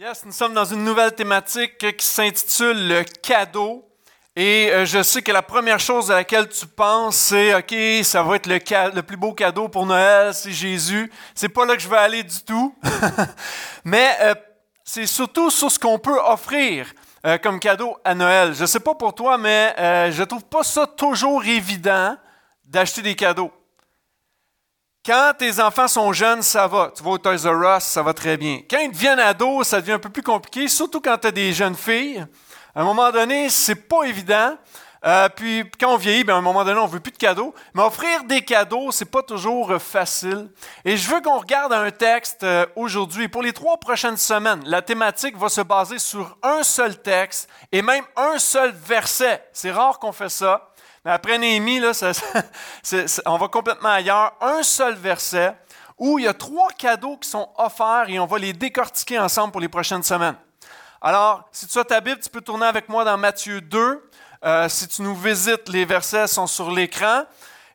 Yes, nous sommes dans une nouvelle thématique qui s'intitule le cadeau. Et euh, je sais que la première chose à laquelle tu penses, c'est OK, ça va être le, le, plus beau cadeau pour Noël, c'est Jésus. C'est pas là que je vais aller du tout. Mais euh, c'est surtout sur ce qu'on peut offrir euh, comme cadeau à Noël. Je sais pas pour toi, mais je trouve pas ça toujours évident d'acheter des cadeaux. Quand tes enfants sont jeunes, ça va. Tu vas au Toys R Us, ça va très bien. Quand ils deviennent ados, ça devient un peu plus compliqué, surtout quand tu as des jeunes filles. À un moment donné, c'est pas évident. Euh, puis quand on vieillit, ben, à un moment donné, on veut plus de cadeaux. Mais offrir des cadeaux, c'est pas toujours euh, facile. Et je veux qu'on regarde un texte euh, aujourd'hui. Pour les trois prochaines semaines, la thématique va se baser sur un seul texte et même un seul verset. C'est rare qu'on fait ça. Mais après Néhémie, là, on va complètement ailleurs. Un seul verset où il y a trois cadeaux qui sont offerts et on va les décortiquer ensemble pour les prochaines semaines. Alors, si tu as ta Bible, tu peux tourner avec moi dans Matthieu 2. Euh, si tu nous visites, les versets sont sur l'écran.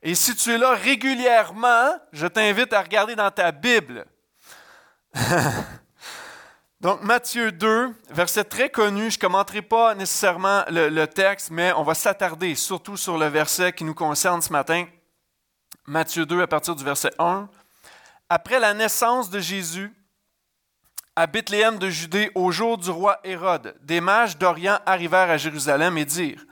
Et si tu es là régulièrement, je t'invite à regarder dans ta Bible. Donc, Matthieu 2, verset très connu. Je ne commenterai pas nécessairement le, texte, mais on va s'attarder surtout sur le verset qui nous concerne ce matin. Matthieu 2, à partir du verset 1. Après la naissance de Jésus, à Bethléem de Judée, au jour du roi Hérode, des mages d'Orient arrivèrent à Jérusalem et dirent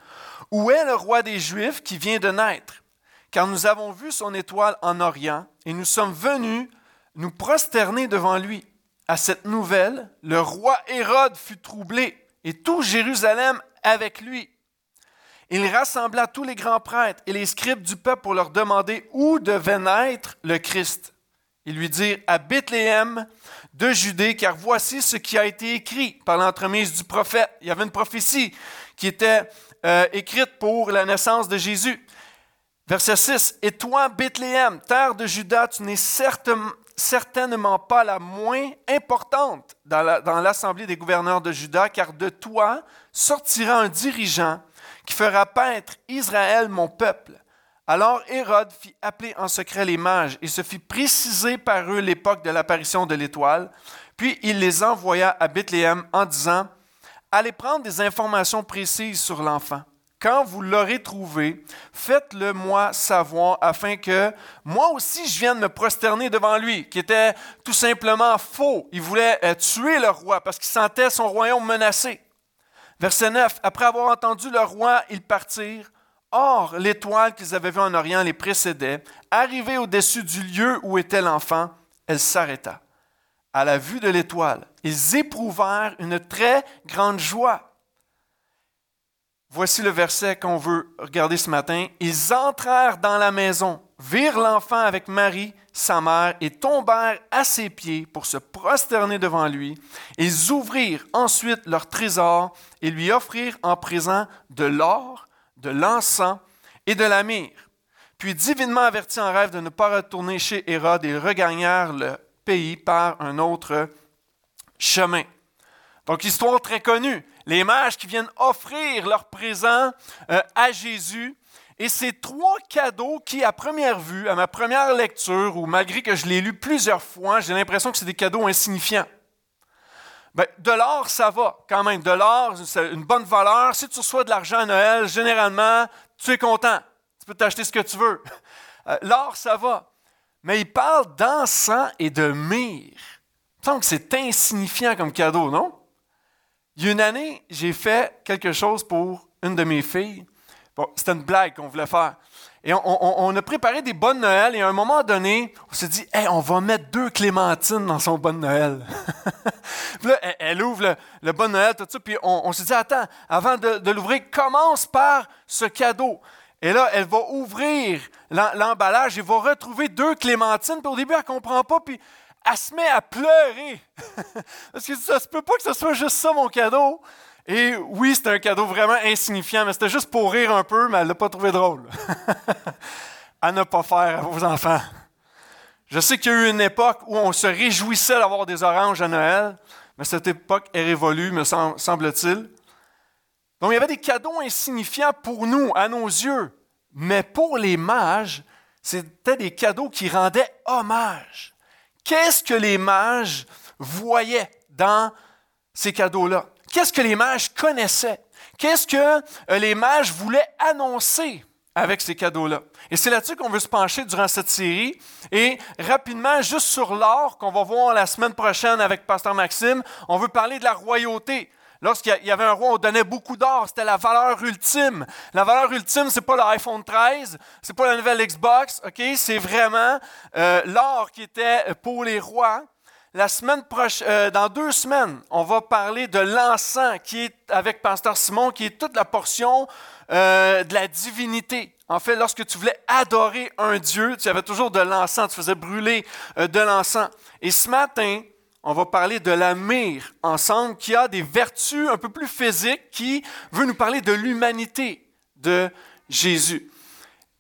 Où est le roi des Juifs qui vient de naître? Car nous avons vu son étoile en Orient et nous sommes venus nous prosterner devant lui. À cette nouvelle, le roi Hérode fut troublé et tout Jérusalem avec lui. Il rassembla tous les grands prêtres et les scribes du peuple pour leur demander où devait naître le Christ. Ils lui dirent à Bethléem de Judée, car voici ce qui a été écrit par l'entremise du prophète. Il y avait une prophétie qui était euh, écrite pour la naissance de Jésus. Verset 6. Et toi, Bethléem, terre de Juda, tu n'es certainement, certainement pas la moins importante dans l'assemblée des gouverneurs de Juda, car de toi sortira un dirigeant qui fera paître Israël, mon peuple. Alors Hérode fit appeler en secret les mages et se fit préciser par eux l'époque de l'apparition de l'étoile. Puis il les envoya à Bethléem en disant, Allez prendre des informations précises sur l'enfant quand vous l'aurez trouvé, faites-le moi savoir afin que moi aussi je vienne me prosterner devant lui, qui était tout simplement faux. Il voulait euh, tuer le roi parce qu'il sentait son royaume menacé. Verset 9, après avoir entendu le roi, ils partirent. Or, l'étoile qu'ils avaient vue en Orient les précédait. Arrivée au-dessus du lieu où était l'enfant, elle s'arrêta. À la vue de l'étoile, ils éprouvèrent une très grande joie. Voici le verset qu'on veut regarder ce matin. Ils entrèrent dans la maison, virent l'enfant avec Marie, sa mère, et tombèrent à ses pieds pour se prosterner devant lui. Ils ouvrirent ensuite leur trésor et lui offrirent en présent de l'or, de l'encens et de la myrrhe. Puis, divinement avertis en rêve de ne pas retourner chez Hérode, ils regagnèrent le pays par un autre chemin. Donc, histoire très connue les mages qui viennent offrir leur présent euh, à Jésus. Et ces trois cadeaux qui, à première vue, à ma première lecture, ou malgré que je l'ai lu plusieurs fois, j'ai l'impression que c'est des cadeaux insignifiants. Ben, de l'or, ça va quand même. De l'or, c'est une bonne valeur. Si tu reçois de l'argent à Noël, généralement, tu es content. Tu peux t'acheter ce que tu veux. Euh, l'or, ça va. Mais il parle d'encens et de myrrhe. Il que c'est insignifiant comme cadeau, non? Il y a une année, j'ai fait quelque chose pour une de mes filles. Bon, c'était une blague qu'on voulait faire. Et on, a préparé des bonnes Noël et à un moment donné, on s'est dit, hey, on va mettre deux clémentines dans son bonne Noël. puis là, elle, ouvre le, le bon Noël, tout ça, puis on, s'est dit, attends, avant de, de l'ouvrir, commence par ce cadeau. Et là, elle va ouvrir l'emballage et va retrouver deux clémentines. Puis au début, elle ne comprend pas. Puis elle se met à pleurer. Parce que ça se peut pas que ce soit juste ça mon cadeau. Et oui, c'était un cadeau vraiment insignifiant, mais c'était juste pour rire un peu, mais elle l'a pas trouvé drôle. à ne pas faire à vos enfants. Je sais qu'il y a eu une époque où on se réjouissait d'avoir des oranges à Noël, mais cette époque est révolue, me semble-t-il. Donc il y avait des cadeaux insignifiants pour nous, à nos yeux, mais pour les mages, c'était des cadeaux qui rendaient hommage Qu'est-ce que les mages voyaient dans ces cadeaux-là? Qu'est-ce que les mages connaissaient? Qu'est-ce que euh, les mages voulaient annoncer avec ces cadeaux-là? Et c'est là-dessus qu'on veut se pencher durant cette série. Et rapidement, juste sur l'or qu'on va voir la semaine prochaine avec Pasteur Maxime, on veut parler de la royauté. Lorsqu'il y avait un roi, on donnait beaucoup d'or. C'était la valeur ultime. La valeur ultime, c'est pas l'iPhone 13, c'est pas la nouvelle Xbox, ok? C'est vraiment euh, l'or qui était pour les rois. La semaine prochaine, euh, dans deux semaines, on va parler de l'encens qui est avec Pasteur Simon, qui est toute la portion euh, de la divinité. En fait, lorsque tu voulais adorer un Dieu, tu avais toujours de l'encens, tu faisais brûler de l'encens. Et ce matin, on va parler de la myrrhe ensemble, qui a des vertus un peu plus physiques, qui veut nous parler de l'humanité de Jésus.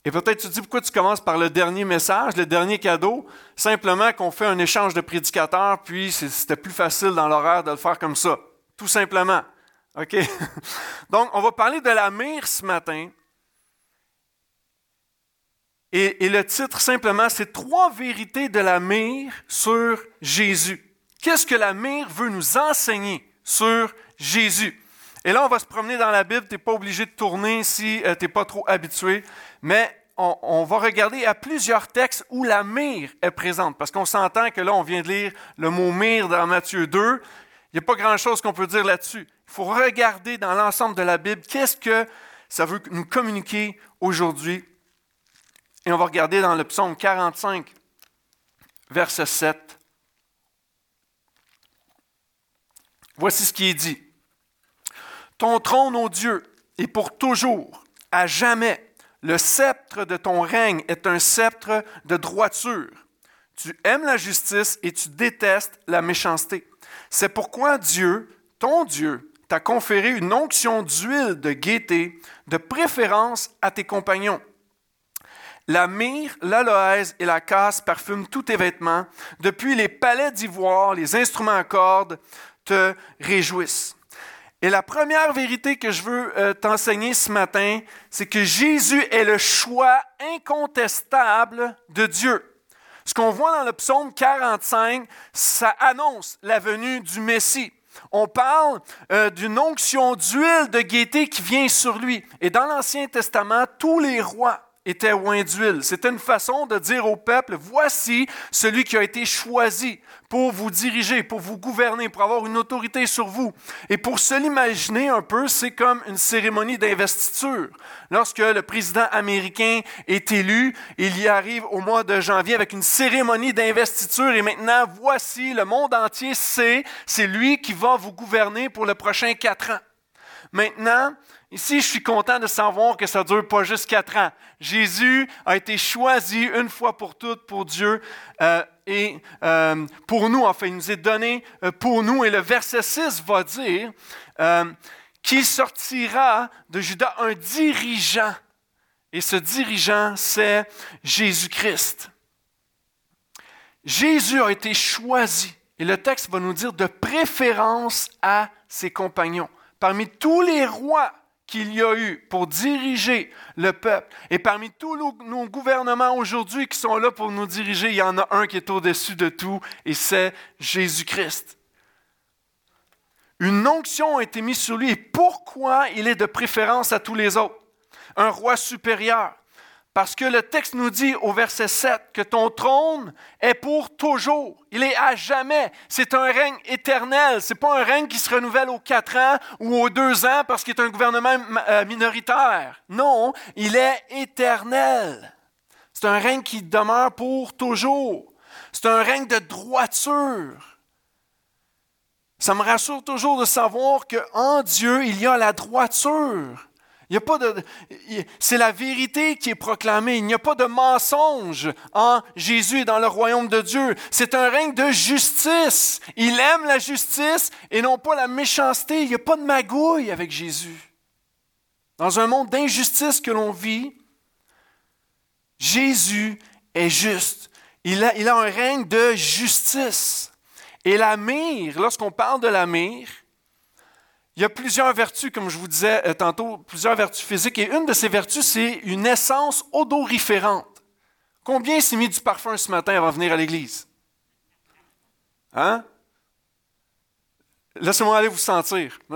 Et peut-être tu te dis pourquoi tu commences par le dernier message, le dernier cadeau, simplement qu'on fait un échange de prédicateurs, puis c'était plus facile dans l'horaire de le faire comme ça. Tout simplement. OK? Donc, on va parler de la myrrhe ce matin. Et, le titre, simplement, c'est Trois vérités de la myrrhe sur Jésus. Qu'est-ce que la myrrhe veut nous enseigner sur Jésus? Et là, on va se promener dans la Bible. Tu n'es pas obligé de tourner si euh, tu n'es pas trop habitué. Mais on, va regarder à plusieurs textes où la myrrhe est présente. Parce qu'on s'entend que là, on vient de lire le mot myrrhe dans Matthieu 2. Il n'y a pas grand-chose qu'on peut dire là-dessus. Il faut regarder dans l'ensemble de la Bible qu'est-ce que ça veut nous communiquer aujourd'hui. Et on va regarder dans le psaume 45, verset 7. Voici ce qui est dit. Ton trône, ô Dieu, est pour toujours, à jamais. Le sceptre de ton règne est un sceptre de droiture. Tu aimes la justice et tu détestes la méchanceté. C'est pourquoi Dieu, ton Dieu, t'a conféré une onction d'huile de gaieté, de préférence à tes compagnons. La myrrhe, l'aloès et la casse parfument tous tes vêtements. Depuis les palais d'ivoire, les instruments à cordes, te réjouissent. Et la première vérité que je veux euh, t'enseigner ce matin, c'est que Jésus est le choix incontestable de Dieu. Ce qu'on voit dans le psaume 45, ça annonce la venue du Messie. On parle euh, d'une onction d'huile de gaieté qui vient sur lui. Et dans l'Ancien Testament, tous les rois était oint d'huile. C'était une façon de dire au peuple, voici celui qui a été choisi pour vous diriger, pour vous gouverner, pour avoir une autorité sur vous. Et pour se l'imaginer un peu, c'est comme une cérémonie d'investiture. Lorsque le président américain est élu, il y arrive au mois de janvier avec une cérémonie d'investiture et maintenant, voici, le monde entier sait, c'est lui qui va vous gouverner pour le prochain quatre ans. Maintenant, Ici, je suis content de savoir que ça ne dure pas juste quatre ans. Jésus a été choisi une fois pour toutes pour Dieu euh, et euh, pour nous, enfin, il nous est donné euh, pour nous. Et le verset 6 va dire qu'il sortira de Judas un dirigeant. Et ce dirigeant, c'est Jésus-Christ. Jésus a été choisi. Et le texte va nous dire de préférence à ses compagnons. Parmi tous les rois qu'il y a eu pour diriger le peuple. Et parmi tous nos, gouvernements aujourd'hui qui sont là pour nous diriger, il y en a un qui est au-dessus de tout, et c'est Jésus-Christ. Une onction a été mise sur lui. Et pourquoi il est de préférence à tous les autres? Un roi supérieur. Parce que le texte nous dit au verset 7 que ton trône est pour toujours. Il est à jamais. C'est un règne éternel. Ce n'est pas un règne qui se renouvelle aux quatre ans ou aux deux ans parce qu'il est un gouvernement euh, minoritaire. Non, il est éternel. C'est un règne qui demeure pour toujours. C'est un règne de droiture. Ça me rassure toujours de savoir qu'en Dieu, il y a la droiture. Il a pas de, c'est la vérité qui est proclamée. Il n'y a pas de mensonge en Jésus et dans le royaume de Dieu. C'est un règne de justice. Il aime la justice et non pas la méchanceté. Il n'y a pas de magouille avec Jésus. Dans un monde d'injustice que l'on vit, Jésus est juste. Il a, il a un règne de justice. Et la mire, lorsqu'on parle de la mire, il y a plusieurs vertus, comme je vous disais euh, tantôt, plusieurs vertus physiques, et une de ces vertus, c'est une essence odoriférante. Combien s'est mis du parfum ce matin avant de venir à l'église? Hein? Laissez-moi aller vous sentir.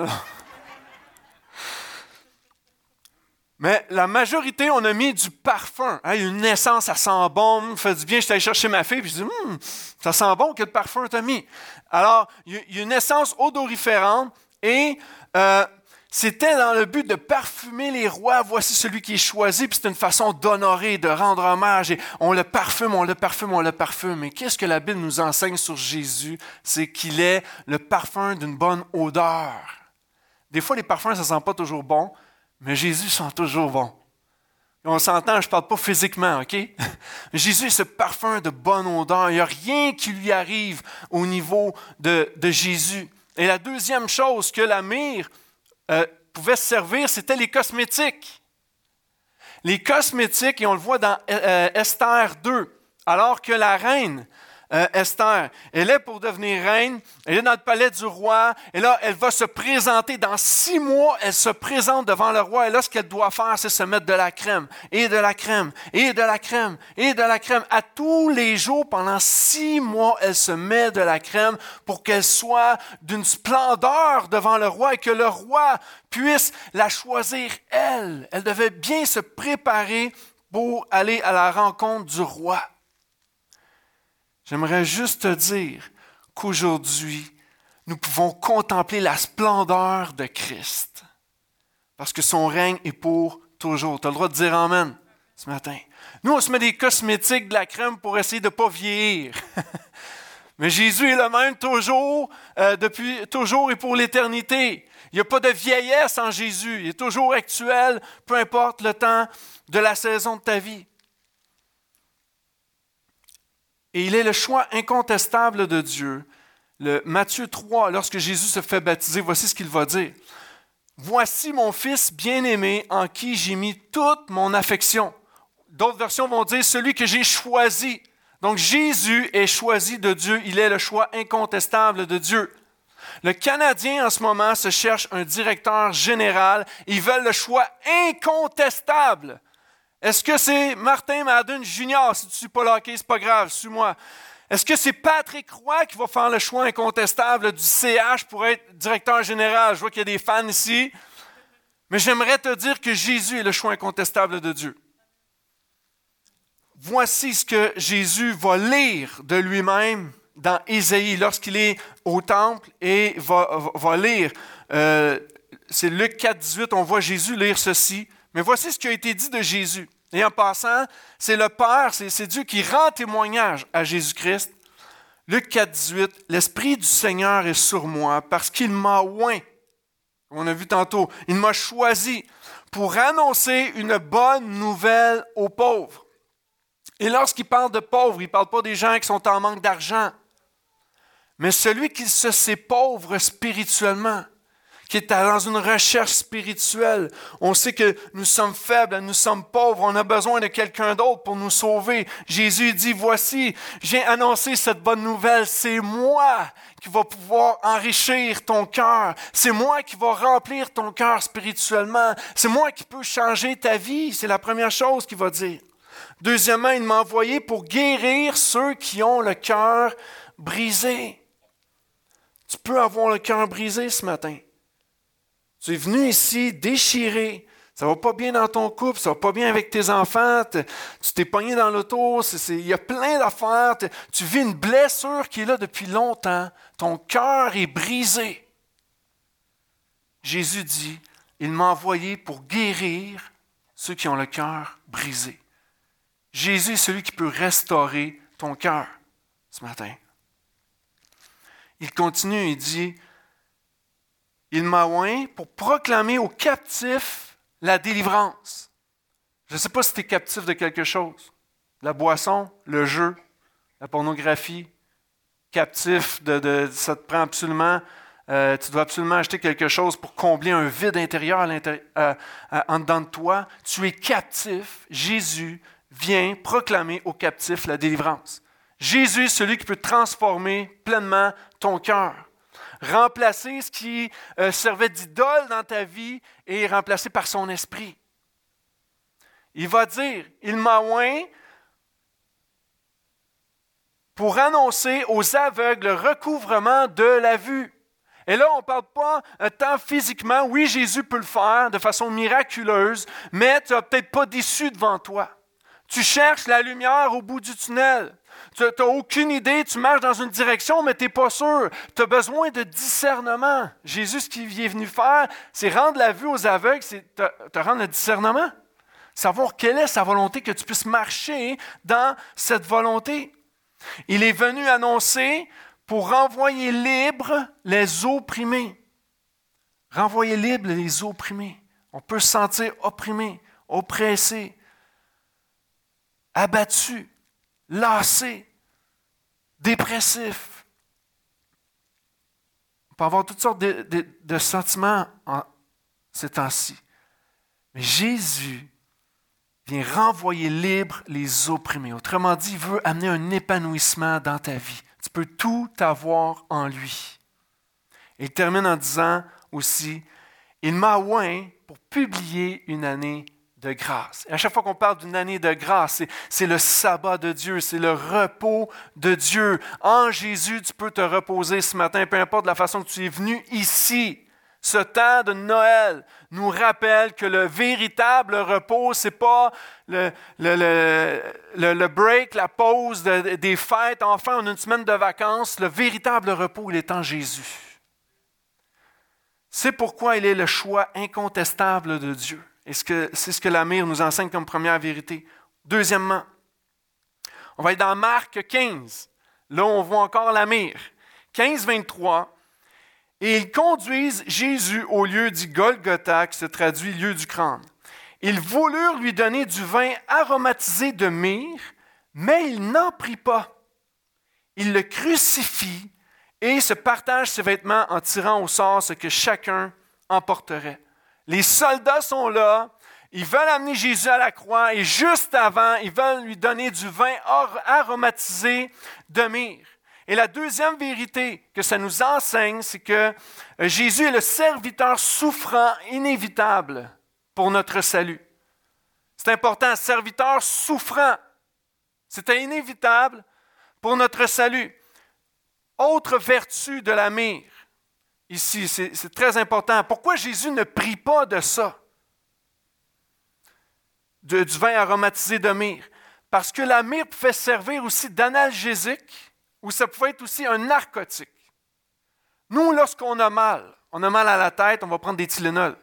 Mais la majorité, on a mis du parfum. une naissance, ça sent bon, du bien. J'étais allé chercher ma fille, je dis, hum, ça sent bon, quel parfum t'as mis? Alors, il y a une naissance odoriférante et euh, c'était dans le but de parfumer les rois. Voici celui qui est choisi. Puis c'est une façon d'honorer, de rendre hommage. Et on le parfume, on le parfume, on le parfume. Mais qu'est-ce que la Bible nous enseigne sur Jésus? C'est qu'il est le parfum d'une bonne odeur. Des fois, les parfums, ça ne sent pas toujours bon, mais Jésus sent toujours bon. on s'entend, je ne parle pas physiquement, OK? Jésus est ce parfum de bonne odeur. Il n'y a rien qui lui arrive au niveau de Jésus. Et la deuxième chose que la myrrhe euh, pouvait servir, c'était les cosmétiques. Les cosmétiques, et on le voit dans euh, Esther 2, alors que la reine euh, Esther. Elle est pour devenir reine, elle est dans le palais du roi, et là, elle va se présenter. Dans six mois, elle se présente devant le roi, et là, ce qu'elle doit faire, c'est se mettre de la crème, et de la crème, et de la crème, et de la crème. À tous les jours, pendant six mois, elle se met de la crème pour qu'elle soit d'une splendeur devant le roi, et que le roi puisse la choisir, elle. Elle devait bien se préparer pour aller à la rencontre du roi. J'aimerais juste te dire qu'aujourd'hui, nous pouvons contempler la splendeur de Christ. Parce que son règne est pour toujours. Tu as le droit de dire Amen ce matin. Nous, on se met des cosmétiques, de la crème pour essayer de ne pas vieillir. Mais Jésus est le même toujours, euh, depuis toujours et pour l'éternité. Il n'y a pas de vieillesse en Jésus. Il est toujours actuel, peu importe le temps de la saison de ta vie. Et il est le choix incontestable de Dieu. Matthieu 3, lorsque Jésus se fait baptiser, voici ce qu'il va dire. Voici mon fils bien-aimé en qui j'ai mis toute mon affection. D'autres versions vont dire celui que j'ai choisi. Donc Jésus est choisi de Dieu, il est le choix incontestable de Dieu. Le Canadien en ce moment se cherche un directeur général. Ils veulent le choix incontestable est-ce que c'est Martin Madden Junior? Si tu ne suis pas locké, ce n'est pas grave, suis-moi. Est-ce que c'est Patrick Roy qui va faire le choix incontestable du CH pour être directeur général? Je vois qu'il y a des fans ici. Mais j'aimerais te dire que Jésus est le choix incontestable de Dieu. Voici ce que Jésus va lire de lui-même dans Ésaïe lorsqu'il est au temple et va, lire. Euh, c'est Luc 4, 18, on voit Jésus lire ceci. Mais voici ce qui a été dit de Jésus. Et en passant, c'est le Père, c'est Dieu qui rend témoignage à Jésus-Christ. Luc 4, 18, L'Esprit du Seigneur est sur moi parce qu'il m'a oint. On a vu tantôt, il m'a choisi pour annoncer une bonne nouvelle aux pauvres. Et lorsqu'il parle de pauvres, il ne parle pas des gens qui sont en manque d'argent, mais celui qui se sait pauvre spirituellement qui est dans une recherche spirituelle. On sait que nous sommes faibles, nous sommes pauvres, on a besoin de quelqu'un d'autre pour nous sauver. Jésus dit, voici, j'ai annoncé cette bonne nouvelle, c'est moi qui va pouvoir enrichir ton cœur, c'est moi qui va remplir ton cœur spirituellement, c'est moi qui peux changer ta vie, c'est la première chose qu'il va dire. Deuxièmement, il m'a envoyé pour guérir ceux qui ont le cœur brisé. Tu peux avoir le cœur brisé ce matin. Tu es venu ici déchiré. Ça va pas bien dans ton couple, ça va pas bien avec tes enfants, tu t'es pogné dans l'auto, il y a plein d'affaires, tu vis une blessure qui est là depuis longtemps, ton cœur est brisé. Jésus dit, il m'a envoyé pour guérir ceux qui ont le cœur brisé. Jésus est celui qui peut restaurer ton cœur ce matin. Il continue et dit, il m'a oint pour proclamer aux captifs la délivrance. Je ne sais pas si tu es captif de quelque chose. La boisson, le jeu, la pornographie, captif de, ça te prend absolument, euh, tu dois absolument acheter quelque chose pour combler un vide intérieur euh, en dedans de toi. Tu es captif. Jésus vient proclamer aux captifs la délivrance. Jésus est celui qui peut transformer pleinement ton cœur remplacer ce qui euh, servait d'idole dans ta vie et remplacer par son esprit. Il va dire, il m'a oint pour annoncer aux aveugles le recouvrement de la vue. Et là, on ne parle pas un temps physiquement. Oui, Jésus peut le faire de façon miraculeuse, mais tu n'as peut-être pas d'issue devant toi. Tu cherches la lumière au bout du tunnel. Tu n'as aucune idée, tu marches dans une direction, mais tu n'es pas sûr. Tu as besoin de discernement. Jésus, ce qu'il est venu faire, c'est rendre la vue aux aveugles, c'est te, rendre le discernement. Savoir quelle est sa volonté, que tu puisses marcher dans cette volonté. Il est venu annoncer pour renvoyer libres les opprimés. Renvoyer libres les opprimés. On peut se sentir opprimé, oppressé, abattu, lassé, dépressif. On peut avoir toutes sortes de, sentiments en ces temps-ci. Mais Jésus vient renvoyer libres les opprimés. Autrement dit, il veut amener un épanouissement dans ta vie. Tu peux tout avoir en lui. il termine en disant aussi, il m'a oint pour publier une année de grâce. Et à chaque fois qu'on parle d'une année de grâce, c'est le sabbat de Dieu, c'est le repos de Dieu. En Jésus, tu peux te reposer ce matin, peu importe la façon que tu es venu ici. Ce temps de Noël nous rappelle que le véritable repos, ce n'est pas le, break, la pause des fêtes. Enfin, on a une semaine de vacances. Le véritable repos, il est en Jésus. C'est pourquoi il est le choix incontestable de Dieu. Et c'est ce que l'Amir nous enseigne comme première vérité. Deuxièmement, on va être dans Marc 15. Là, on voit encore l'Amir. 15, 23. Et ils conduisent Jésus au lieu du Golgotha, qui se traduit lieu du crâne. Ils voulurent lui donner du vin aromatisé de myrrhe, mais il n'en prit pas. Il le crucifie et se partage ses vêtements en tirant au sort ce que chacun emporterait. Les soldats sont là, ils veulent amener Jésus à la croix et juste avant, ils veulent lui donner du vin aromatisé de myrrhe. Et la deuxième vérité que ça nous enseigne, c'est que euh, Jésus est le serviteur souffrant inévitable pour notre salut. C'est important, serviteur souffrant. C'était inévitable pour notre salut. Autre vertu de la myrrhe, ici. C'est très important. Pourquoi Jésus ne prie pas de ça? du vin aromatisé de myrrhe. Parce que la myrrhe pouvait servir aussi d'analgésique ou ça pouvait être aussi un narcotique. Nous, lorsqu'on a mal, on a mal à la tête, on va prendre des Tylenol.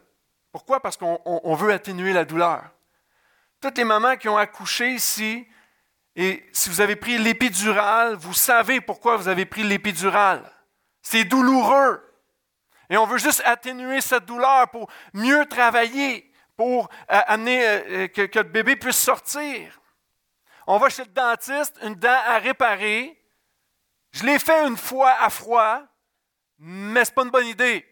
Pourquoi? Parce qu'on veut atténuer la douleur. Toutes les mamans qui ont accouché ici, et si vous avez pris l'épidurale, vous savez pourquoi vous avez pris l'épidurale. C'est douloureux. Et on veut juste atténuer cette douleur pour mieux travailler, pour euh, amener euh, euh, que, que, le bébé puisse sortir. On va chez le dentiste, une dent à réparer. Je l'ai fait une fois à froid, mais ce n'est pas une bonne idée.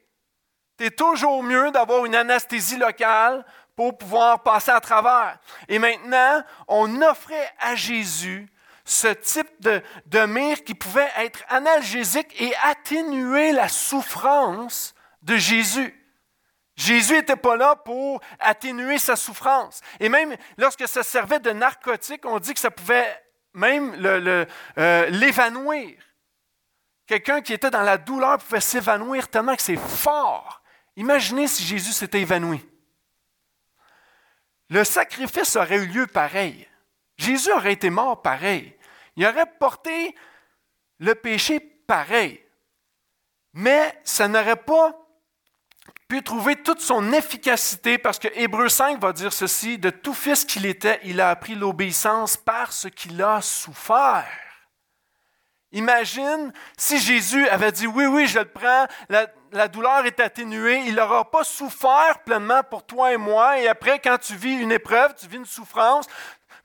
C'est toujours mieux d'avoir une anesthésie locale pour pouvoir passer à travers. Et maintenant, on offrait à Jésus ce type de, mire qui pouvait être analgésique et atténuer la souffrance de Jésus. Jésus n'était pas là pour atténuer sa souffrance. Et même lorsque ça servait de narcotique, on dit que ça pouvait même euh, l'évanouir. Quelqu'un qui était dans la douleur pouvait s'évanouir tellement que c'est fort. Imaginez si Jésus s'était évanoui. Le sacrifice aurait eu lieu pareil. Jésus aurait été mort pareil. Il aurait porté le péché pareil. Mais ça n'aurait pas pu trouver toute son efficacité parce que Hébreu 5 va dire ceci, de tout fils qu'il était, il a appris l'obéissance parce qu'il a souffert. Imagine si Jésus avait dit oui, oui, je le prends, la, douleur est atténuée, il n'aura pas souffert pleinement pour toi et moi, et après, quand tu vis une épreuve, tu vis une souffrance,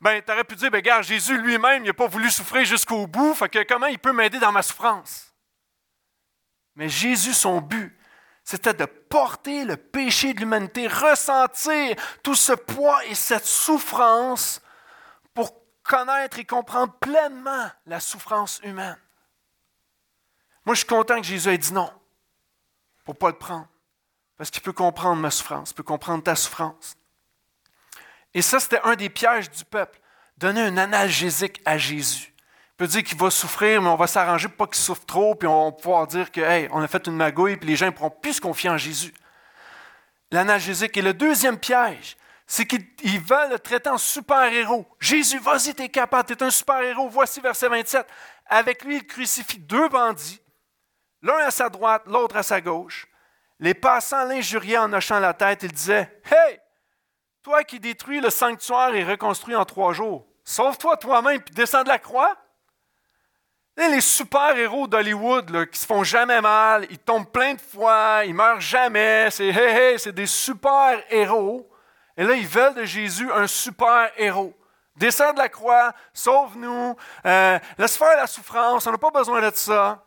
ben, tu aurais pu dire, ben, regarde, Jésus lui-même, il n'a pas voulu souffrir jusqu'au bout, fait que comment il peut m'aider dans ma souffrance? Mais Jésus, son but, c'était de porter le péché de l'humanité, ressentir tout ce poids et cette souffrance pour connaître et comprendre pleinement la souffrance humaine. Moi, je suis content que Jésus ait dit non pour ne pas le prendre, parce qu'il peut comprendre ma souffrance, il peut comprendre ta souffrance. Et ça, c'était un des pièges du peuple, donner un analgésique à Jésus. peut dire qu'il va souffrir, mais on va s'arranger pour pas qu'il souffre trop, puis on va pouvoir dire que, hey, on a fait une magouille, puis les gens ne pourront plus se confier en Jésus. L'analgésique. Et le deuxième piège, c'est qu'ils veulent le traiter en super-héros. Jésus, vas-y, t'es capable, t'es un super-héros. Voici verset 27. Avec lui, il crucifie deux bandits, l'un à sa droite, l'autre à sa gauche. Les passants l'injuriaient en hochant la tête. Il disait Hey, toi qui détruis le sanctuaire et reconstruis en trois jours, sauve-toi toi-même puis descends de la croix. les super-héros d'Hollywood qui se font jamais mal, ils tombent plein de fois, ils meurent jamais, c'est hey, hey, c'est des super-héros. Et là, ils veulent de Jésus un super-héros. Descends de la croix, sauve-nous, euh, laisse faire la souffrance, on n'a pas besoin de ça.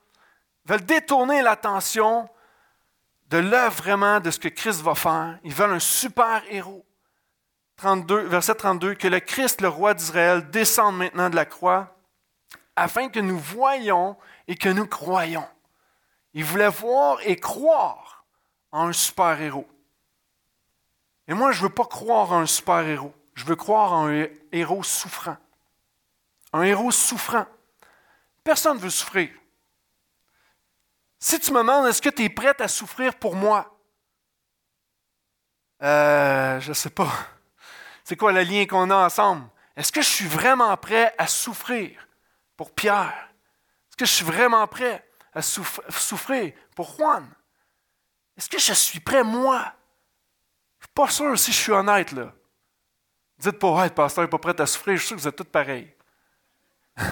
Ils veulent détourner l'attention de l'œuvre vraiment de ce que Christ va faire. Ils veulent un super-héros. 32, verset 32, que le Christ, le roi d'Israël, descende maintenant de la croix afin que nous voyions et que nous croyons. Ils voulaient voir et croire en un super-héros. Et moi, je ne veux pas croire en un super-héros. Je veux croire en un héros souffrant. Un héros souffrant. Personne ne veut souffrir. Si tu me demandes, est-ce que tu es prête à souffrir pour moi? Euh, je ne sais pas. C'est quoi le lien qu'on a ensemble? Est-ce que je suis vraiment prêt à souffrir pour Pierre? Est-ce que je suis vraiment prêt à souffrir pour Juan? Est-ce que je suis prêt, moi, je ne suis pas sûr si je suis honnête, là. Dites pas, ouais, le pasteur n'est pas prêt à souffrir, je suis sûr que vous êtes tous pareils.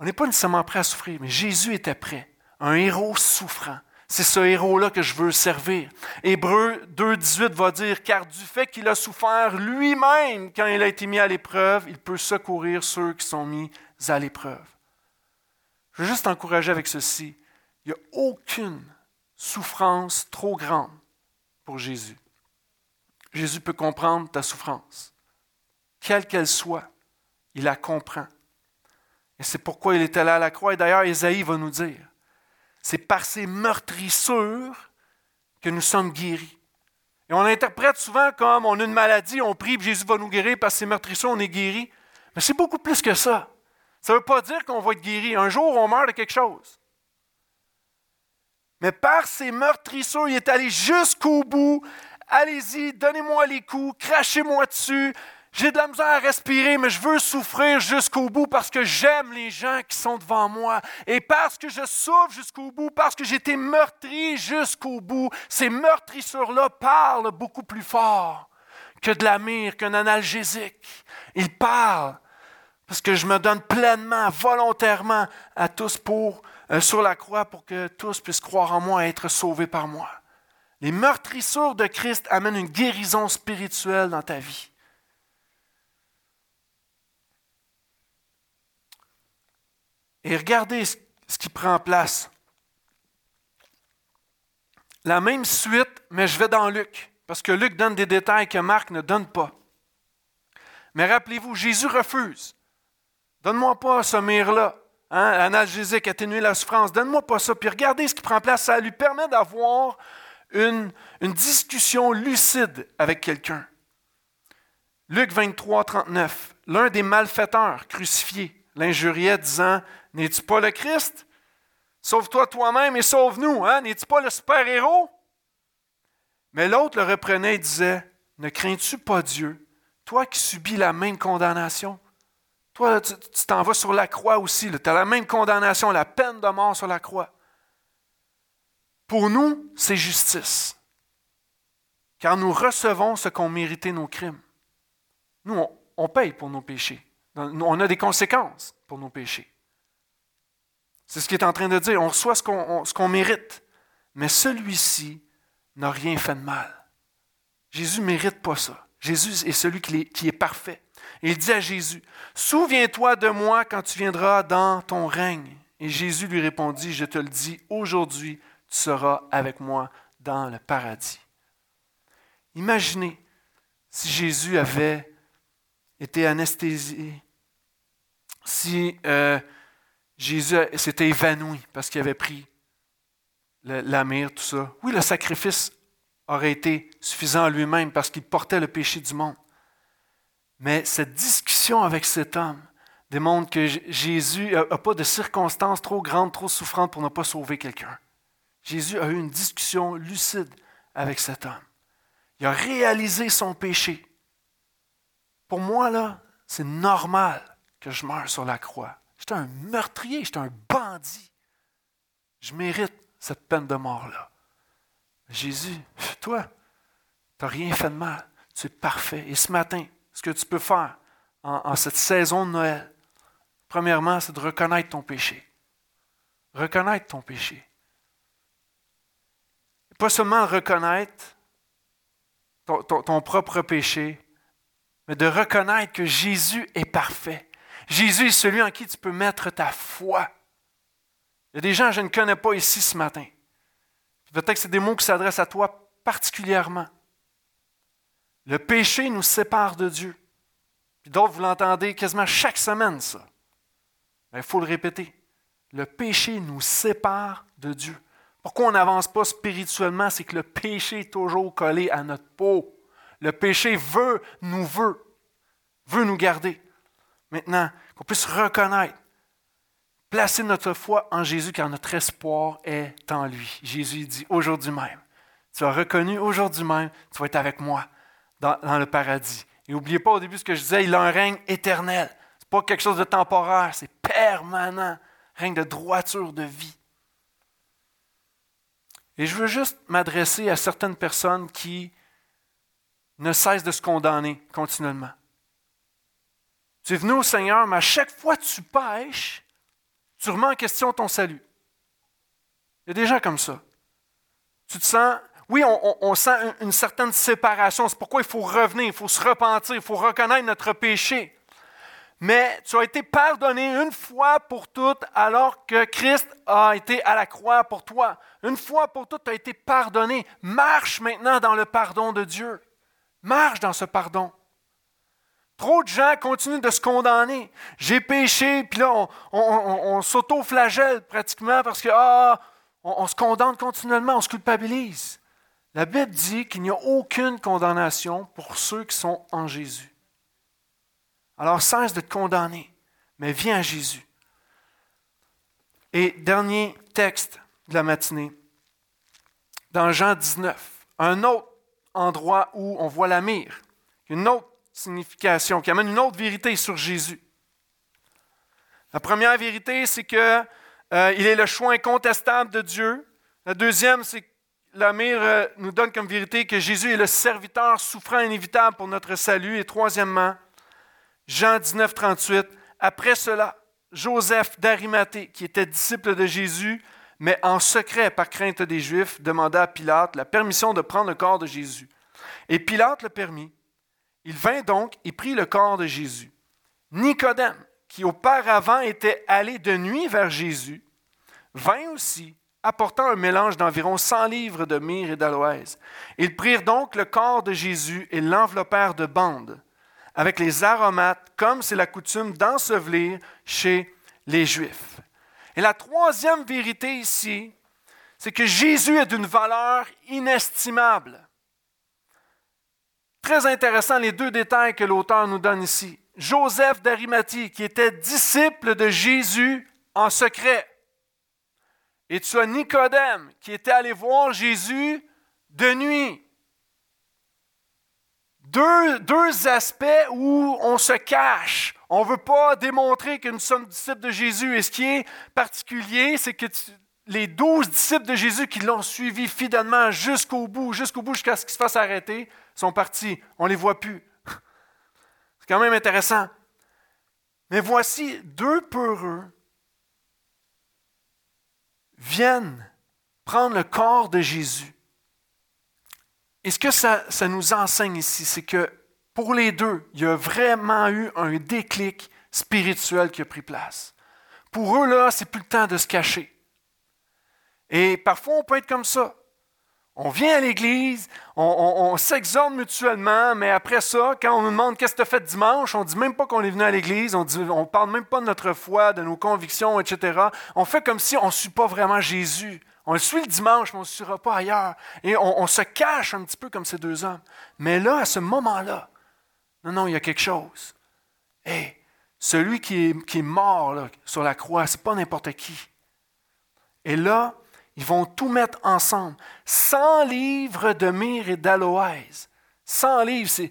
On n'est pas nécessairement prêt à souffrir, mais Jésus était prêt. Un héros souffrant. C'est ce héros-là que je veux servir. Hébreu 2.18 va dire, car du fait qu'il a souffert lui-même quand il a été mis à l'épreuve, il peut secourir ceux qui sont mis à l'épreuve. Je veux juste t'encourager avec ceci. Il n'y a aucune souffrance trop grande pour Jésus. Jésus peut comprendre ta souffrance. Quelle qu'elle soit, il la comprend. Et c'est pourquoi il est allé à la croix. Et d'ailleurs, Isaïe va nous dire, c'est par ces meurtrissures que nous sommes guéris. Et on l'interprète souvent comme on a une maladie, on prie, Jésus va nous guérir, par ces meurtrissures, on est guéri. Mais c'est beaucoup plus que ça. Ça ne veut pas dire qu'on va être guéri. Un jour, on meurt de quelque chose. Mais par ces meurtrissures, il est allé jusqu'au bout allez-y, donnez-moi les coups, crachez-moi dessus. J'ai de la misère à respirer, mais je veux souffrir jusqu'au bout parce que j'aime les gens qui sont devant moi. Et parce que je souffre jusqu'au bout, parce que j'ai été meurtri jusqu'au bout, ces meurtrissures-là parlent beaucoup plus fort que de la mire, qu'un analgésique. Ils parlent parce que je me donne pleinement, volontairement à tous pour, euh, sur la croix pour que tous puissent croire en moi et être sauvés par moi. Les meurtrissures de Christ amènent une guérison spirituelle dans ta vie. Et regardez ce qui prend place. La même suite, mais je vais dans Luc, parce que Luc donne des détails que Marc ne donne pas. Mais rappelez-vous, Jésus refuse. Donne-moi pas ce mire-là, hein, analgésique, atténuer la souffrance. Donne-moi pas ça. Puis regardez ce qui prend place. Ça lui permet d'avoir une, discussion lucide avec quelqu'un. Luc 23, 39. L'un des malfaiteurs crucifiés l'injuriait, disant N'es-tu pas le Christ? Sauve-toi toi-même et sauve-nous. Hein? N'es-tu pas le super-héros? Mais l'autre le reprenait et disait Ne crains-tu pas Dieu, toi qui subis la même condamnation? Toi, tu t'en vas sur la croix aussi. Tu as la même condamnation, la peine de mort sur la croix. Pour nous, c'est justice. Car nous recevons ce qu'ont mérité nos crimes. Nous, on, paye pour nos péchés. On a des conséquences pour nos péchés. C'est ce qu'il est en train de dire. On reçoit ce qu'on mérite. Mais celui-ci n'a rien fait de mal. Jésus ne mérite pas ça. Jésus est celui qui est, parfait. il dit à Jésus, Souviens-toi de moi quand tu viendras dans ton règne. Et Jésus lui répondit, Je te le dis aujourd'hui, tu seras avec moi dans le paradis. Imaginez si Jésus avait été anesthésié, si euh, Jésus s'était évanoui parce qu'il avait pris la mire, tout ça. Oui, le sacrifice aurait été suffisant à lui-même parce qu'il portait le péché du monde. Mais cette discussion avec cet homme démontre que Jésus n'a pas de circonstances trop grandes, trop souffrantes pour ne pas sauver quelqu'un. Jésus a eu une discussion lucide avec cet homme. Il a réalisé son péché. Pour moi, là, c'est normal que je meure sur la croix. J'étais un meurtrier, j'étais un bandit. Je mérite cette peine de mort-là. Jésus, toi, tu n'as rien fait de mal. Tu es parfait. Et ce matin, ce que tu peux faire en, cette saison de Noël, premièrement, c'est de reconnaître ton péché. Reconnaître ton péché. Pas seulement reconnaître ton propre péché, mais de reconnaître que Jésus est parfait. Jésus est celui en qui tu peux mettre ta foi. Il y a des gens que je ne connais pas ici ce matin. Peut-être que c'est des mots qui s'adressent à toi particulièrement. Le péché nous sépare de Dieu. Puis d'autres, vous l'entendez quasiment chaque semaine, ça. Il faut le répéter. Le péché nous sépare de Dieu. Pourquoi on n'avance pas spirituellement? C'est que le péché est toujours collé à notre peau. Le péché veut, nous veut, veut nous garder. Maintenant, qu'on puisse reconnaître, placer notre foi en Jésus car notre espoir est en lui. Jésus dit aujourd'hui même, tu as reconnu aujourd'hui même, tu vas être avec moi dans, le paradis. Et n'oubliez pas au début ce que je disais, il a un règne éternel. Ce n'est pas quelque chose de temporaire, c'est permanent. Règne de droiture de vie. Et je veux juste m'adresser à certaines personnes qui ne cessent de se condamner continuellement. Tu es venu au Seigneur, mais à chaque fois que tu pêches, tu remets en question ton salut. Il y a des gens comme ça. Tu te sens, oui, on, sent une, certaine séparation. C'est pourquoi il faut revenir, il faut se repentir, il faut reconnaître notre péché. Mais tu as été pardonné une fois pour toutes alors que Christ a été à la croix pour toi. Une fois pour toutes, tu as été pardonné. Marche maintenant dans le pardon de Dieu. Marche dans ce pardon. Trop de gens continuent de se condamner. J'ai péché, puis là, on, s'auto-flagelle pratiquement parce que ah, on, se condamne continuellement, on se culpabilise. La Bible dit qu'il n'y a aucune condamnation pour ceux qui sont en Jésus. Alors cesse de te condamner, mais viens à Jésus. Et dernier texte de la matinée, dans Jean 19, un autre endroit où on voit la mire, une autre signification, qui amène une autre vérité sur Jésus. La première vérité, c'est qu'il euh, est le choix incontestable de Dieu. La deuxième, c'est que l'Amir euh, nous donne comme vérité que Jésus est le serviteur souffrant inévitable pour notre salut. Et troisièmement, Jean 19, 38, après cela, Joseph d'Arimathée, qui était disciple de Jésus, mais en secret par crainte des Juifs, demanda à Pilate la permission de prendre le corps de Jésus. Et Pilate le permit. Il vint donc et prit le corps de Jésus. Nicodème, qui auparavant était allé de nuit vers Jésus, vint aussi, apportant un mélange d'environ cent livres de myrrhe et d'aloès. Ils prirent donc le corps de Jésus et l'enveloppèrent de bandes, avec les aromates, comme c'est la coutume d'ensevelir chez les Juifs. Et la troisième vérité ici, c'est que Jésus est d'une valeur inestimable. Très intéressant les deux détails que l'auteur nous donne ici. Joseph d'Arimathie, qui était disciple de Jésus en secret. Et tu as Nicodème, qui était allé voir Jésus de nuit. Deux, deux aspects où on se cache. On ne veut pas démontrer que nous sommes disciples de Jésus. Et ce qui est particulier, c'est que les douze disciples de Jésus qui l'ont suivi fidèlement jusqu'au bout, jusqu'au bout, jusqu'à ce qu'il se fasse arrêter, sont partis. On ne les voit plus. C'est quand même intéressant. Mais voici deux peureux viennent prendre le corps de Jésus. Et ce que ça, nous enseigne ici, c'est que pour les deux, il y a vraiment eu un déclic spirituel qui a pris place. Pour eux, là, c'est plus le temps de se cacher. Et parfois, on peut être comme ça. On vient à l'église, on, s'exhorte mutuellement, mais après ça, quand on nous demande qu'est-ce que tu as fait dimanche, on ne dit même pas qu'on est venu à l'église, on ne parle même pas de notre foi, de nos convictions, etc. On fait comme si on ne suit pas vraiment Jésus. On le suit le dimanche, mais on ne suivra pas ailleurs. Et on, se cache un petit peu comme ces deux hommes. Mais là, à ce moment-là, non, non, il y a quelque chose. Hé, celui qui est, qui est mort sur la croix, c'est pas n'importe qui. Et là, ils vont tout mettre ensemble. 100 livres de myrrhe et d'aloès. 100 livres, c'est,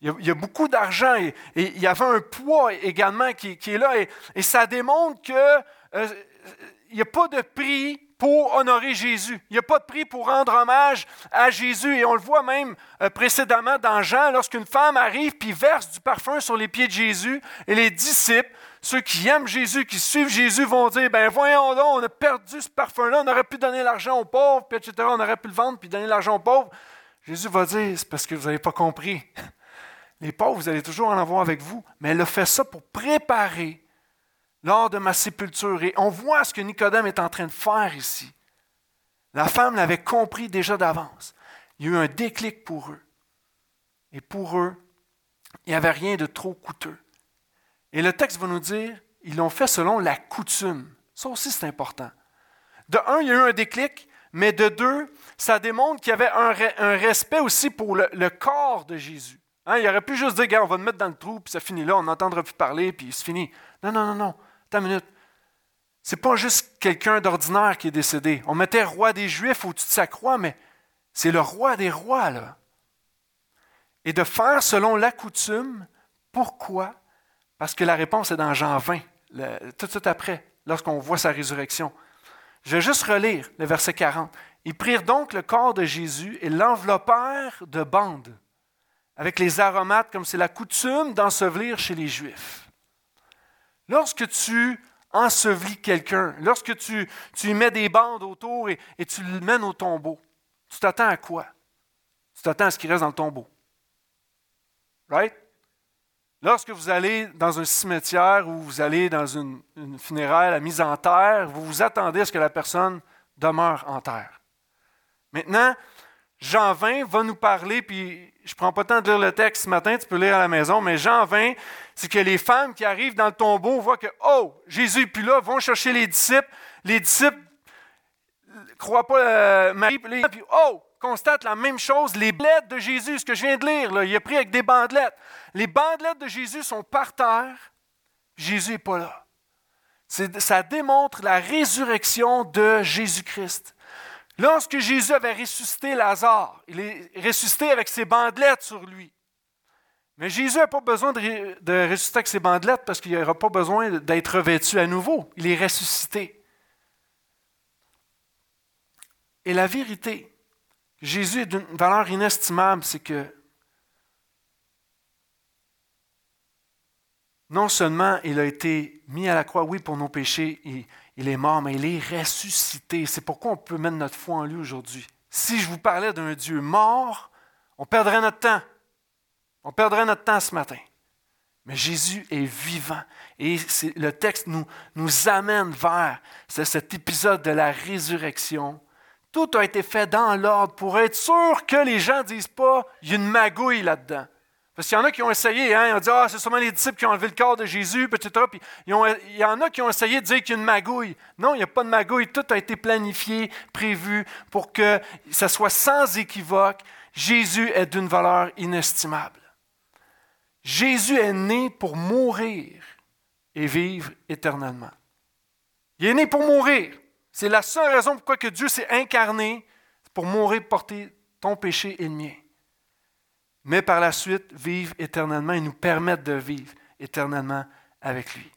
il y, a, beaucoup d'argent et, il y avait un poids également qui, est là. Et, ça démontre qu'il euh, n'y a pas de prix pour honorer Jésus. Il n'y a pas de prix pour rendre hommage à Jésus. Et on le voit même euh, précédemment dans Jean, lorsqu'une femme arrive puis verse du parfum sur les pieds de Jésus, et les disciples, ceux qui aiment Jésus, qui suivent Jésus, vont dire, ben voyons donc, on a perdu ce parfum-là, on aurait pu donner l'argent aux pauvres, puis etc., on aurait pu le vendre, puis donner l'argent aux pauvres. Jésus va dire, c'est parce que vous n'avez pas compris. Les pauvres, vous allez toujours en avoir avec vous, mais elle a fait ça pour préparer lors de ma sépulture. Et on voit ce que Nicodème est en train de faire ici. La femme l'avait compris déjà d'avance. Il y a eu un déclic pour eux. Et pour eux, il n'y avait rien de trop coûteux. Et le texte va nous dire, ils l'ont fait selon la coutume. Ça aussi, c'est important. De un, il y a eu un déclic, mais de deux, ça démontre qu'il y avait un, respect aussi pour le, corps de Jésus. Hein, il aurait pu juste dire, on va le mettre dans le trou, puis ça finit là, on n'entendra plus parler, puis c'est fini. Non, non, non, non. Attends une minute. C'est pas juste quelqu'un d'ordinaire qui est décédé. On mettait roi des Juifs au-dessus de sa croix, mais c'est le roi des rois, là. Et de faire selon la coutume, pourquoi? Parce que la réponse est dans Jean 20, tout de suite après, lorsqu'on voit sa résurrection. Je vais juste relire le verset 40. Ils prirent donc le corps de Jésus et l'enveloppèrent de bandes, avec les aromates, comme c'est la coutume d'ensevelir chez les Juifs. Lorsque tu ensevelis quelqu'un, lorsque tu, tu mets des bandes autour et, tu le mènes au tombeau, tu t'attends à quoi? Tu t'attends à ce qu'il reste dans le tombeau. Right? Lorsque vous allez dans un cimetière ou vous allez dans une, funéraire, la mise en terre, vous vous attendez à ce que la personne demeure en terre. Maintenant, Jean 20 va nous parler, puis je ne prends pas le temps de lire le texte ce matin, tu peux lire à la maison, mais Jean 20, c'est que les femmes qui arrivent dans le tombeau voient que, oh, Jésus n'est là, vont chercher les disciples. Les disciples ne croient pas euh, Marie, puis oh, constatent la même chose, les blettes de Jésus, ce que je viens de lire, il a pris avec des bandelettes. Les bandelettes de Jésus sont par terre, Jésus n'est pas là. Ça démontre la résurrection de Jésus-Christ. Lorsque Jésus avait ressuscité Lazare, il est ressuscité avec ses bandelettes sur lui. Mais Jésus n'a pas besoin de, ressusciter avec ses bandelettes parce qu'il n'aura pas besoin d'être revêtu à nouveau. Il est ressuscité. Et la vérité, Jésus est d'une valeur inestimable, c'est que non seulement il a été mis à la croix, oui, pour nos péchés, il est mort, mais il est ressuscité. C'est pourquoi on peut mettre notre foi en lui aujourd'hui. Si je vous parlais d'un Dieu mort, on perdrait notre temps. On perdrait notre temps ce matin. Mais Jésus est vivant. Et le texte nous amène vers cet épisode de la résurrection. Tout a été fait dans l'ordre pour être sûr que les gens ne disent pas, il y a une magouille là-dedans. Parce qu'il y en a qui ont essayé, hein, ils ont dit Ah, c'est seulement les disciples qui ont enlevé le corps de Jésus, etc. Puis il y en a qui ont essayé de dire qu'il y a une magouille. Non, il n'y a pas de magouille. Tout a été planifié, prévu pour que ça soit sans équivoque. Jésus est d'une valeur inestimable. Jésus est né pour mourir et vivre éternellement. Il est né pour mourir. C'est la seule raison pourquoi Dieu s'est incarné, pour mourir, porter ton péché et le mien mais par la suite vivre éternellement et nous permettre de vivre éternellement avec lui.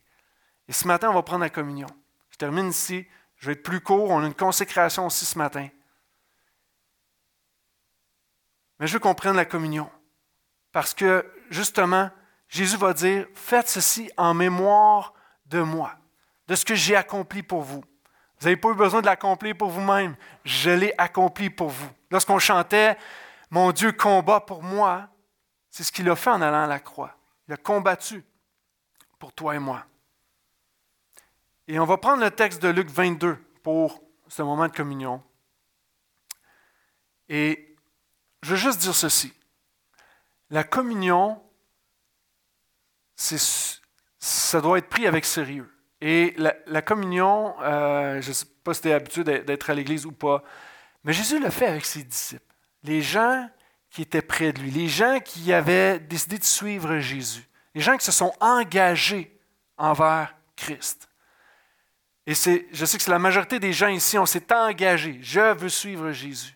Et ce matin, on va prendre la communion. Je termine ici. Je vais être plus court. On a une consécration aussi ce matin. Mais je veux qu'on prenne la communion. Parce que, justement, Jésus va dire, faites ceci en mémoire de moi, de ce que j'ai accompli pour vous. Vous n'avez pas eu besoin de l'accomplir pour vous-même. Je l'ai accompli pour vous. Lorsqu'on chantait mon Dieu combat pour moi, c'est ce qu'il a fait en allant à la croix. Il a combattu pour toi et moi. Et on va prendre le texte de Luc 22 pour ce moment de communion. Et je veux juste dire ceci. La communion, ça doit être pris avec sérieux. Et la, communion, euh, je ne sais pas si tu es habitué d'être à l'église ou pas, mais Jésus l'a fait avec ses disciples les gens qui étaient près de lui, les gens qui avaient décidé de suivre Jésus, les gens qui se sont engagés envers Christ. Et je sais que c'est la majorité des gens ici, on s'est engagé. Je veux suivre Jésus.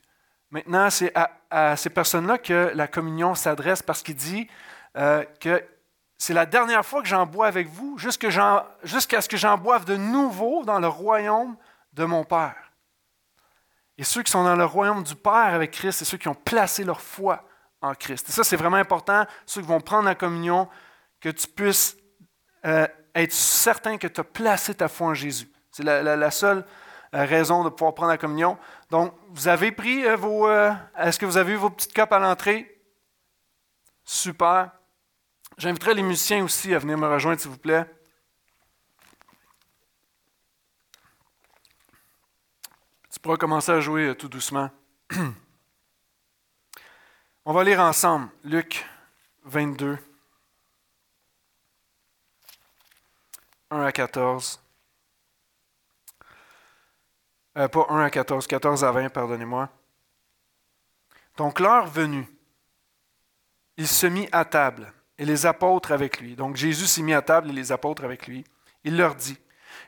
Maintenant, c'est à, ces personnes-là que la communion s'adresse parce qu'il dit euh, que c'est la dernière fois que j'en bois avec vous, jusqu'à ce que j'en boive de nouveau dans le royaume de mon Père. Et ceux qui sont dans le royaume du Père avec Christ, c'est ceux qui ont placé leur foi en Christ. Et ça, c'est vraiment important, ceux qui vont prendre la communion, que tu puisses euh, être certain que tu as placé ta foi en Jésus. C'est la, seule euh, raison de pouvoir prendre la communion. Donc, vous avez pris euh, vos... Est-ce que vous avez eu vos petites copes à l'entrée? Super. J'inviterai les musiciens aussi à venir me rejoindre, s'il vous plaît. Tu pourras commencer à jouer euh, tout doucement. On va lire ensemble Luc 22, 1 à 14. Euh, pas 1 à 14, 14 à 20, pardonnez-moi. Donc l'heure venue, il se mit à table les apôtres avec lui. Donc Jésus s'est mis à table et les apôtres avec lui. Il leur dit,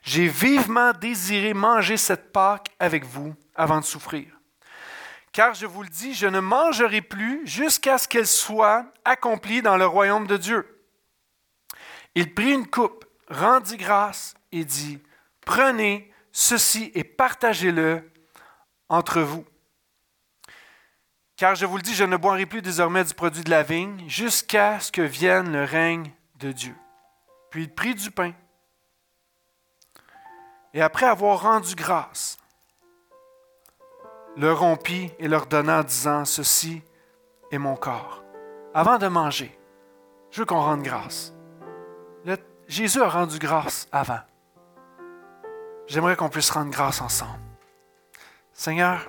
J'ai vivement désiré manger cette Pâque avec vous avant de souffrir. Car je vous le dis, je ne mangerai plus jusqu'à ce qu'elle soit accomplie dans le royaume de Dieu. Il prit une coupe, rendit grâce et dit, Prenez ceci et partagez-le entre vous. Car je vous le dis, je ne boirai plus désormais du produit de la vigne jusqu'à ce que vienne le règne de Dieu. Puis il prit du pain. Et après avoir rendu grâce, le rompit et leur donna en disant, Ceci est mon corps. Avant de manger, je veux qu'on rende grâce. Jésus a rendu grâce avant. J'aimerais qu'on puisse rendre grâce ensemble. Seigneur,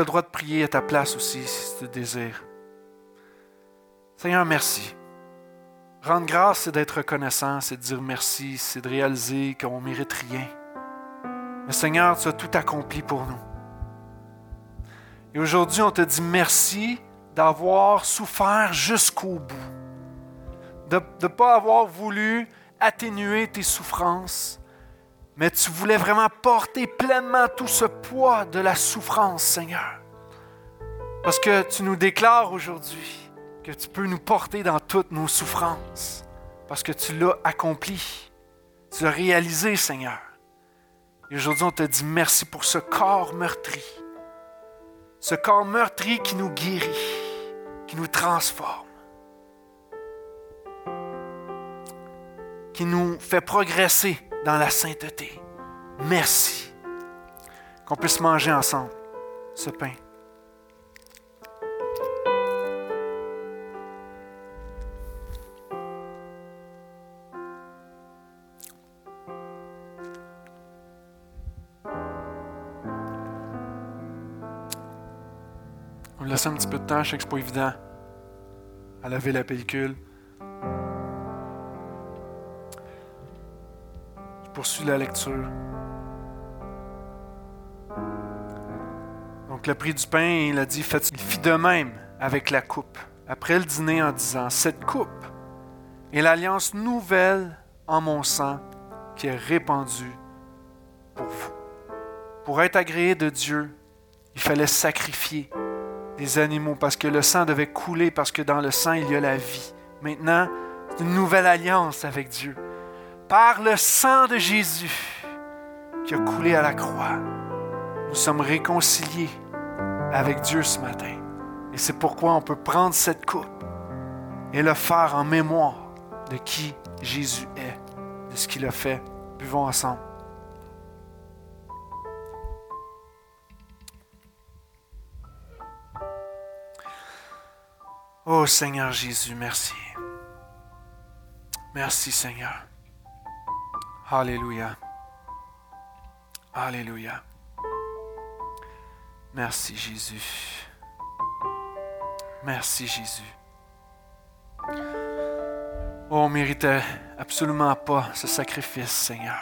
le droit de prier à ta place aussi si tu le désires. Seigneur, merci. Rendre grâce, c'est d'être reconnaissant, c'est de dire merci, c'est de réaliser qu'on ne mérite rien. Mais Seigneur, tu as tout accompli pour nous. Et aujourd'hui, on te dit merci d'avoir souffert jusqu'au bout, de ne pas avoir voulu atténuer tes souffrances, mais tu voulais vraiment porter pleinement tout ce poids de la souffrance, Seigneur. Parce que tu nous déclares aujourd'hui que tu peux nous porter dans toutes nos souffrances, parce que tu l'as accompli, tu l'as réalisé, Seigneur. Et aujourd'hui, on te dit merci pour ce corps meurtri, ce corps meurtri qui nous guérit, qui nous transforme, qui nous fait progresser dans la sainteté. Merci qu'on puisse manger ensemble ce pain. On laisse un petit peu de temps, je sais que ce pas évident à laver la pellicule. Poursuit la lecture. Donc, le prix du pain, il a dit faites, Il fit de même avec la coupe, après le dîner, en disant Cette coupe est l'alliance nouvelle en mon sang qui est répandue pour vous. Pour être agréé de Dieu, il fallait sacrifier des animaux parce que le sang devait couler, parce que dans le sang, il y a la vie. Maintenant, c'est une nouvelle alliance avec Dieu par le sang de Jésus qui a coulé à la croix, nous sommes réconciliés avec Dieu ce matin. Et c'est pourquoi on peut prendre cette coupe et le faire en mémoire de qui Jésus est, de ce qu'il a fait. Buvons ensemble. Oh Seigneur Jésus, merci. Merci Seigneur. Alléluia. Alléluia. Merci Jésus. Merci Jésus. Oh, on méritait absolument pas ce sacrifice, Seigneur.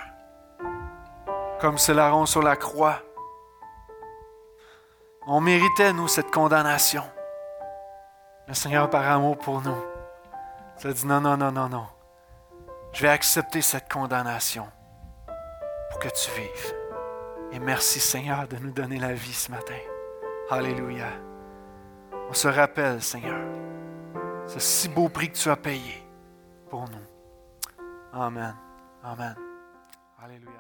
Comme rend sur la croix. On méritait, nous, cette condamnation. Mais Seigneur, par amour pour nous, as dit non, non, non, non, non. Je vais accepter cette condamnation pour que tu vives. Et merci Seigneur de nous donner la vie ce matin. Alléluia. On se rappelle, Seigneur, ce si beau prix que tu as payé pour nous. Amen. Amen. Alléluia.